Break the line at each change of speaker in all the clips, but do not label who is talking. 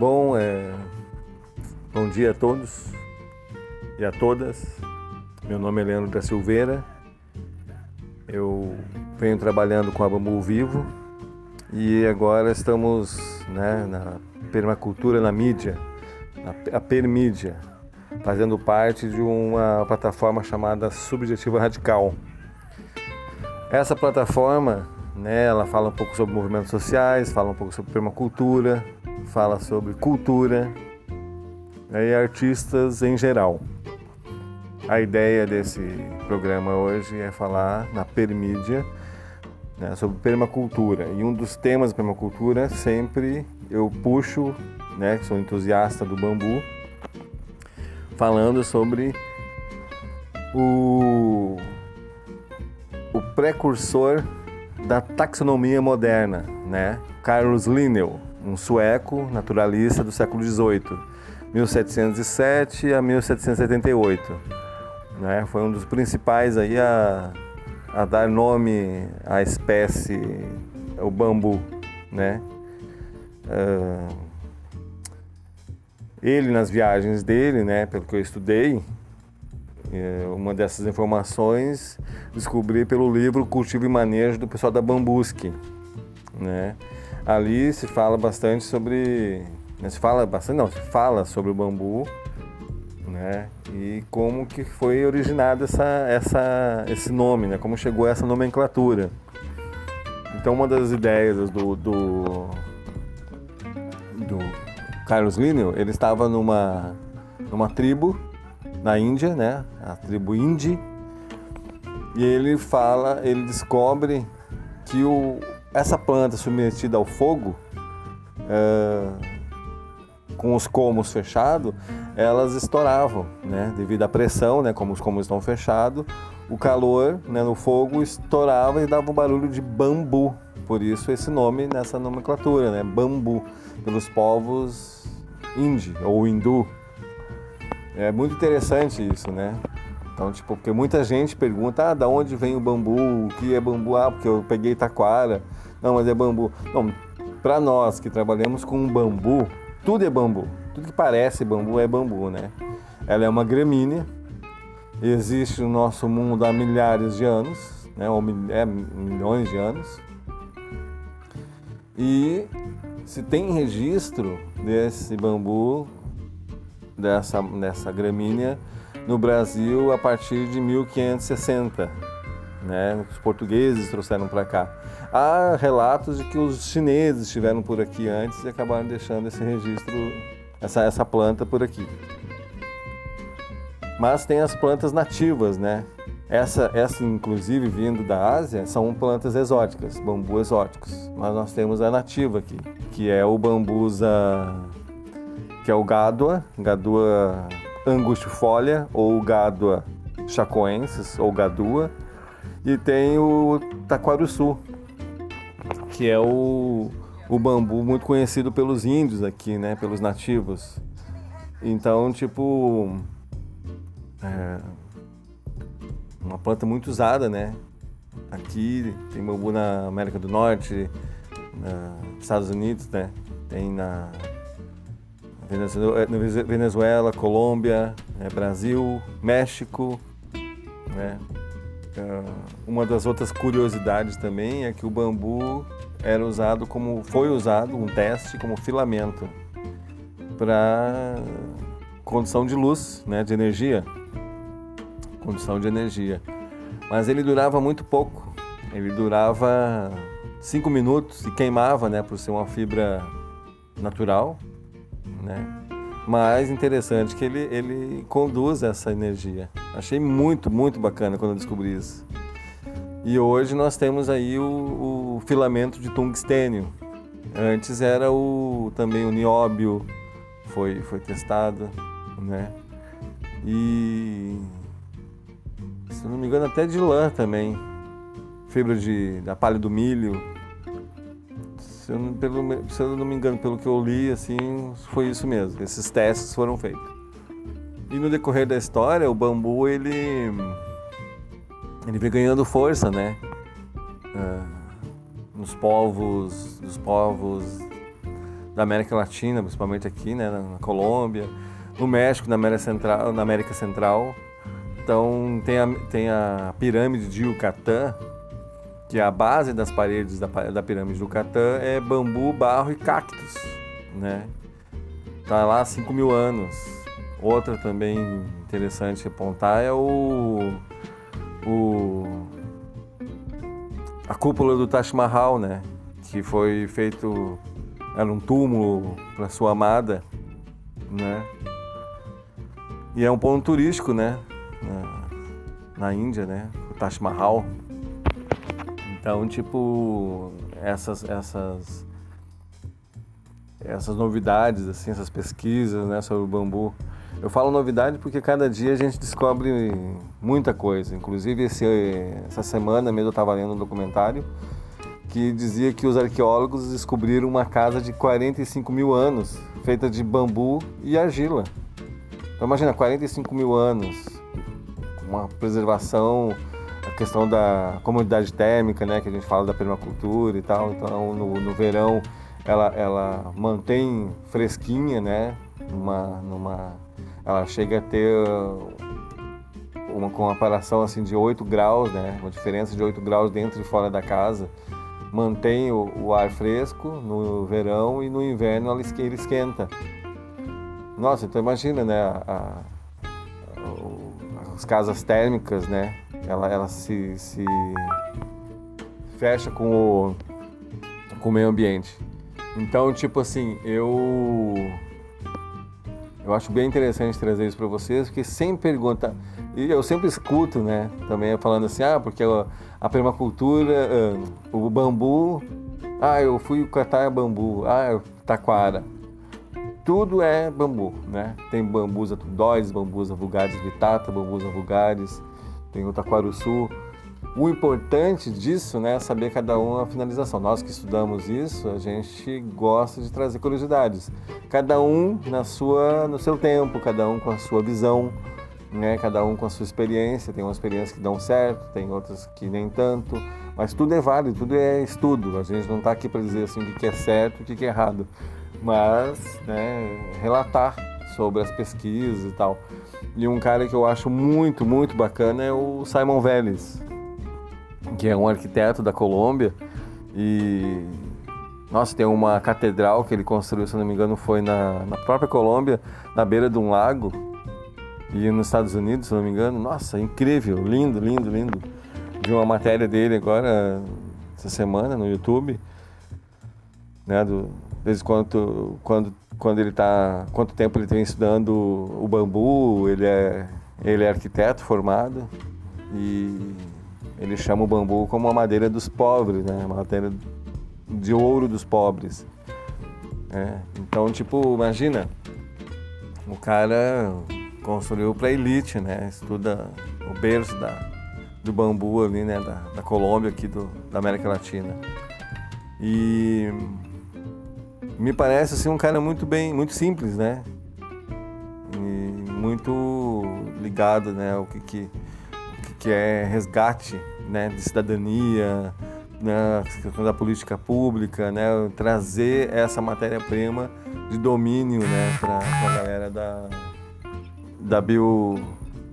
Bom, é... bom dia a todos e a todas. Meu nome é Leandro da Silveira. Eu venho trabalhando com a Bambu Vivo e agora estamos né, na permacultura na mídia, a permídia, fazendo parte de uma plataforma chamada Subjetiva Radical. Essa plataforma, né, ela fala um pouco sobre movimentos sociais, fala um pouco sobre permacultura, fala sobre cultura e artistas em geral. A ideia desse programa hoje é falar na permídia né, sobre permacultura. E um dos temas da permacultura sempre eu puxo, né, que sou entusiasta do bambu, falando sobre o, o precursor da taxonomia moderna, né? Carlos Linnell, um sueco naturalista do século XVIII, 1707 a 1778. Né? Foi um dos principais aí a, a dar nome à espécie, o bambu, né? Uh, ele nas viagens dele, né, pelo que eu estudei, é, uma dessas informações descobri pelo livro Cultivo e Manejo do pessoal da Bambusque, né? Ali se fala bastante sobre, né, se fala bastante, não, se fala sobre o bambu, né? E como que foi originado essa, essa, esse nome, né? Como chegou essa nomenclatura. Então uma das ideias do, do, do Carlos Linnell, ele estava numa, numa tribo na Índia, né? A tribo Indi. E ele fala, ele descobre que o, essa planta submetida ao fogo, é, com os comos fechados, elas estouravam, né? Devido à pressão, né? Como os comos estão fechados, o calor né, no fogo estourava e dava um barulho de bambu. Por isso esse nome nessa nomenclatura, né? Bambu, pelos povos hindi ou hindu. É muito interessante isso, né? Então, tipo, porque muita gente pergunta, ah, da onde vem o bambu? O que é bambu? Ah, porque eu peguei taquara. Não, mas é bambu. Não, para nós que trabalhamos com bambu, tudo é bambu. Tudo que parece bambu é bambu, né? Ela é uma gramínea, existe no nosso mundo há milhares de anos, né? Ou é, milhões de anos. E se tem registro desse bambu, dessa, dessa gramínea, no Brasil a partir de 1560. Né? Os portugueses trouxeram para cá. Há relatos de que os chineses estiveram por aqui antes e acabaram deixando esse registro, essa, essa planta por aqui. Mas tem as plantas nativas, né? Essa, essa, inclusive, vindo da Ásia, são plantas exóticas, bambu exóticos. Mas nós temos a nativa aqui, que é o bambusa, que é o gadua, gadua angustifolia ou gadua chacoensis ou gadua. E tem o taquaruçu, que é o, o bambu muito conhecido pelos índios aqui, né? Pelos nativos. Então, tipo... É, uma planta muito usada, né? Aqui tem bambu na América do Norte, nos Estados Unidos, né? Tem na Venezuela, Colômbia, né? Brasil, México, né? Ah, uma das outras curiosidades também é que o bambu era usado como foi usado um teste como filamento para condução de luz, né, de energia condução de energia. Mas ele durava muito pouco. Ele durava cinco minutos e queimava, né, por ser uma fibra natural, né? Mas interessante que ele, ele conduz essa energia. Achei muito, muito bacana quando eu descobri isso. E hoje nós temos aí o, o filamento de tungstênio. Antes era o também o nióbio, foi, foi testado, né? E se não me engano, até de lã também. Fibra de, da palha do milho. Se eu, não, pelo, se eu não me engano, pelo que eu li, assim, foi isso mesmo. Esses testes foram feitos. E no decorrer da história, o bambu, ele, ele vem ganhando força, né? Ah, nos povos, dos povos da América Latina, principalmente aqui, né, na Colômbia, no México, na América Central, na América Central. Então tem a, tem a pirâmide de Yucatán, que é a base das paredes da, da pirâmide de Yucatán é bambu, barro e cactos, né? Tá lá há 5 mil anos. Outra também interessante apontar é o, o a cúpula do Taj Mahal, né? Que foi feito era um túmulo para sua amada, né? E é um ponto turístico, né? Na, na Índia, né? O Taj Mahal. Então, tipo, essas essas essas novidades, assim, essas pesquisas, né, sobre o bambu. Eu falo novidade porque cada dia a gente descobre muita coisa. Inclusive, esse, essa semana mesmo eu estava lendo um documentário que dizia que os arqueólogos descobriram uma casa de 45 mil anos, feita de bambu e argila. Então imagina, 45 mil anos, uma preservação, a questão da comunidade térmica, né, que a gente fala da permacultura e tal. Então no, no verão ela, ela mantém fresquinha, né, numa, numa, ela chega a ter uma comparação assim de 8 graus, né, uma diferença de 8 graus dentro e fora da casa mantém o, o, ar fresco no verão e no inverno ele esquenta. Nossa, então imagina, né? A, a, as casas térmicas, né? Ela, ela se, se fecha com o, com o meio ambiente. Então, tipo assim, eu eu acho bem interessante trazer isso para vocês, porque sem pergunta e eu sempre escuto, né, também falando assim, ah, porque a permacultura, ah, o bambu, ah, eu fui catar bambu, ah, taquara. Tudo é bambu, né? Tem bambus atudóis, bambus vulgares vitata, bambus vulgares, tem o taquaruçu. O importante disso né, é saber cada um a finalização. Nós que estudamos isso, a gente gosta de trazer curiosidades. Cada um na sua, no seu tempo, cada um com a sua visão, né? Cada um com a sua experiência, tem umas experiências que dão certo, tem outras que nem tanto, mas tudo é válido, tudo é estudo. A gente não está aqui para dizer assim o que é certo, o que é errado, mas né, relatar sobre as pesquisas e tal. E um cara que eu acho muito, muito bacana é o Simon Vélez, que é um arquiteto da Colômbia e nossa, tem uma catedral que ele construiu, se não me engano, foi na, na própria Colômbia, na beira de um lago, e nos Estados Unidos, se não me engano. Nossa, incrível, lindo, lindo, lindo. Vi uma matéria dele agora, essa semana, no YouTube, né, do, desde quando, quando, quando ele está, quanto tempo ele tem estudando o bambu, ele é, ele é arquiteto formado e ele chama o bambu como a madeira dos pobres, né, madeira de ouro dos pobres. É, então, tipo, imagina, o cara construiu para elite, né? Estuda o berço da, do bambu ali, né? Da, da Colômbia aqui do, da América Latina. E me parece assim um cara muito bem, muito simples, né? E muito ligado, né? O que que, o que, é resgate, né? De cidadania, né? Da política pública, né? Trazer essa matéria-prima de domínio, né? Para a galera da da bio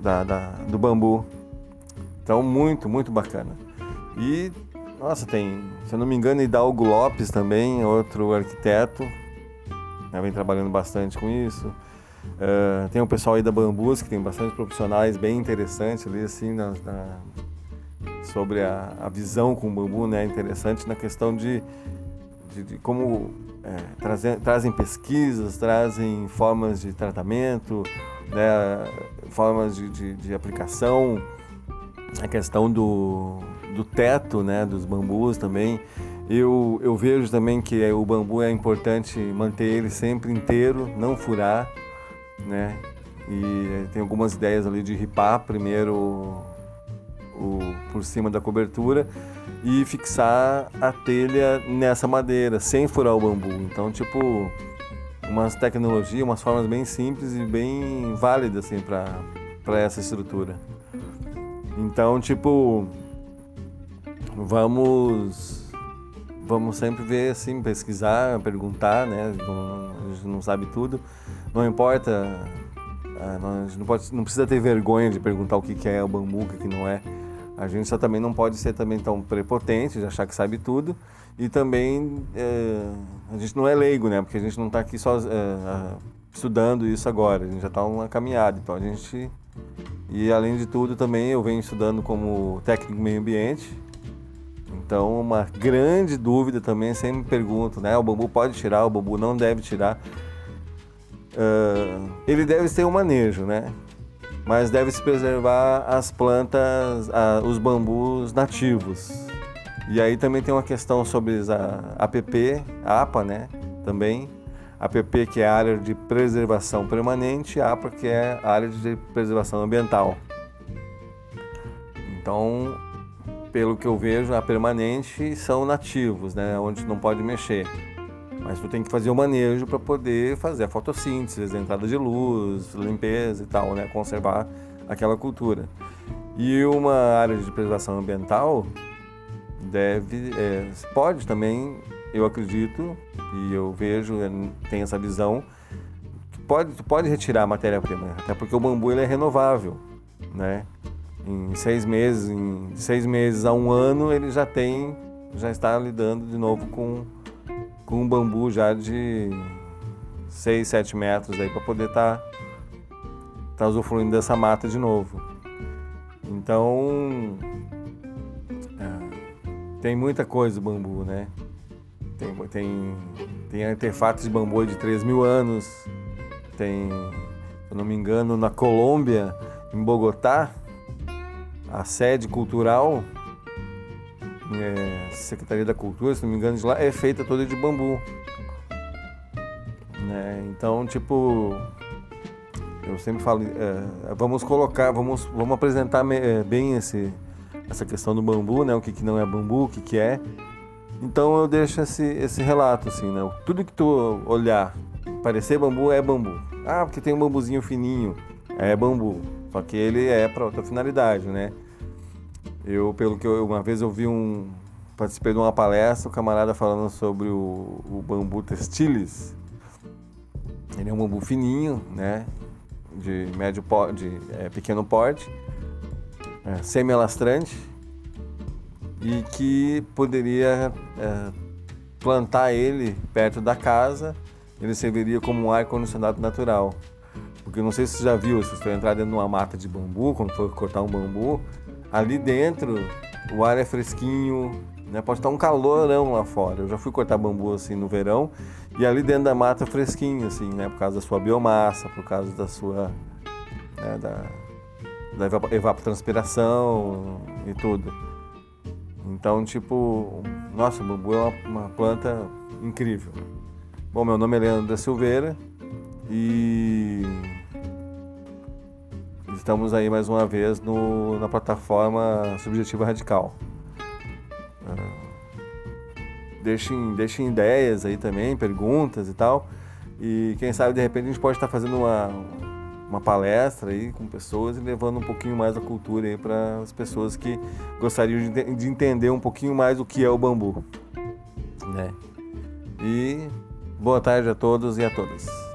da, da, do bambu. Então muito, muito bacana. E nossa, tem, se eu não me engano, Hidalgo Lopes também, outro arquiteto, né, vem trabalhando bastante com isso. Uh, tem o pessoal aí da Bambus, que tem bastante profissionais bem interessantes ali, assim, na, na, sobre a, a, visão com o bambu, né? Interessante na questão de, de, de como é, trazem, trazem pesquisas, trazem formas de tratamento, né, formas de, de, de, aplicação, a questão do, do teto né, dos bambus também. Eu, eu vejo também que o bambu é importante manter ele sempre inteiro, não furar, né? E tem algumas ideias ali de ripar primeiro o, o, por cima da cobertura e fixar a telha nessa madeira, sem furar o bambu. Então, tipo, umas tecnologias, umas formas bem simples e bem válidas assim para essa estrutura. Então, tipo, vamos vamos sempre ver, assim, pesquisar, perguntar, né? A gente não sabe tudo. Não importa, ah, a gente não, pode, não precisa ter vergonha de perguntar o que, é o bambu, o que, não é. A gente só também não pode ser também tão prepotente de achar que sabe tudo e também é, a gente não é leigo, né? Porque a gente não está aqui só é, estudando isso agora, a gente já está numa caminhada, então a gente e além de tudo também eu venho estudando como técnico meio ambiente. Então uma grande dúvida também sempre me pergunto, né? O bambu pode tirar, o bambu não deve tirar. Uh, ele deve ter um manejo, né? mas deve-se preservar as plantas, a, os bambus nativos. E aí também tem uma questão sobre a APP, a APA, né? Também. APP que é a área de preservação permanente, APA que é a área de preservação ambiental. Então, pelo que eu vejo, a permanente são nativos, né? Onde não pode mexer. Mas tu tem que fazer o manejo para poder fazer a fotossíntese, a entrada de luz, limpeza e tal, né? Conservar aquela cultura. E uma área de preservação ambiental deve, é, pode também, eu acredito e eu vejo, tem essa visão, pode, tu pode retirar a matéria-prima, até porque o bambu ele é renovável, né? Em seis meses, em seis meses a um ano ele já tem, já está lidando de novo com com um bambu já de 6, 7 metros aí para poder estar tá, tá usufruindo dessa mata de novo. Então é, tem muita coisa o bambu, né? Tem, tem, tem artefatos de bambu de 3 mil anos. Tem, se eu não me engano, na Colômbia, em Bogotá, a sede cultural é, Secretaria da Cultura, se não me engano, de lá, é feita toda de bambu. Né? Então, tipo, eu sempre falo, é, vamos colocar, vamos, vamos apresentar é, bem esse, essa questão do bambu, né? O que, que não é bambu, o que, que é. Então eu deixo esse, esse relato, assim, né? Tudo que tu olhar, parecer bambu é bambu. Ah, porque tem um bambuzinho fininho, é bambu. Só que ele é para outra finalidade, né? Eu, pelo que eu, uma vez eu vi um. Participei de uma palestra, o um camarada falando sobre o, o bambu textilis. Ele é um bambu fininho, né? De médio de é, pequeno porte, é, semi-alastrante, e que poderia é, plantar ele perto da casa, ele serviria como um ar-condicionado natural. Porque não sei se você já viu, se você entrar dentro de uma mata de bambu, quando for cortar um bambu, ali dentro o ar é fresquinho, né? Pode estar um calorão lá fora. Eu já fui cortar bambu assim no verão e ali dentro da mata é fresquinho assim, né? Por causa da sua biomassa, por causa da sua né? da, da evapotranspiração e tudo. Então, tipo, nossa, o bambu é uma, uma planta incrível. Bom, meu nome é Leandro da Silveira e Estamos aí mais uma vez no, na plataforma Subjetiva Radical. Uh, deixem, deixem ideias aí também, perguntas e tal. E quem sabe de repente a gente pode estar fazendo uma, uma palestra aí com pessoas e levando um pouquinho mais a cultura aí para as pessoas que gostariam de, de, entender um pouquinho mais o que é o bambu. Né? E boa tarde a todos e a todas.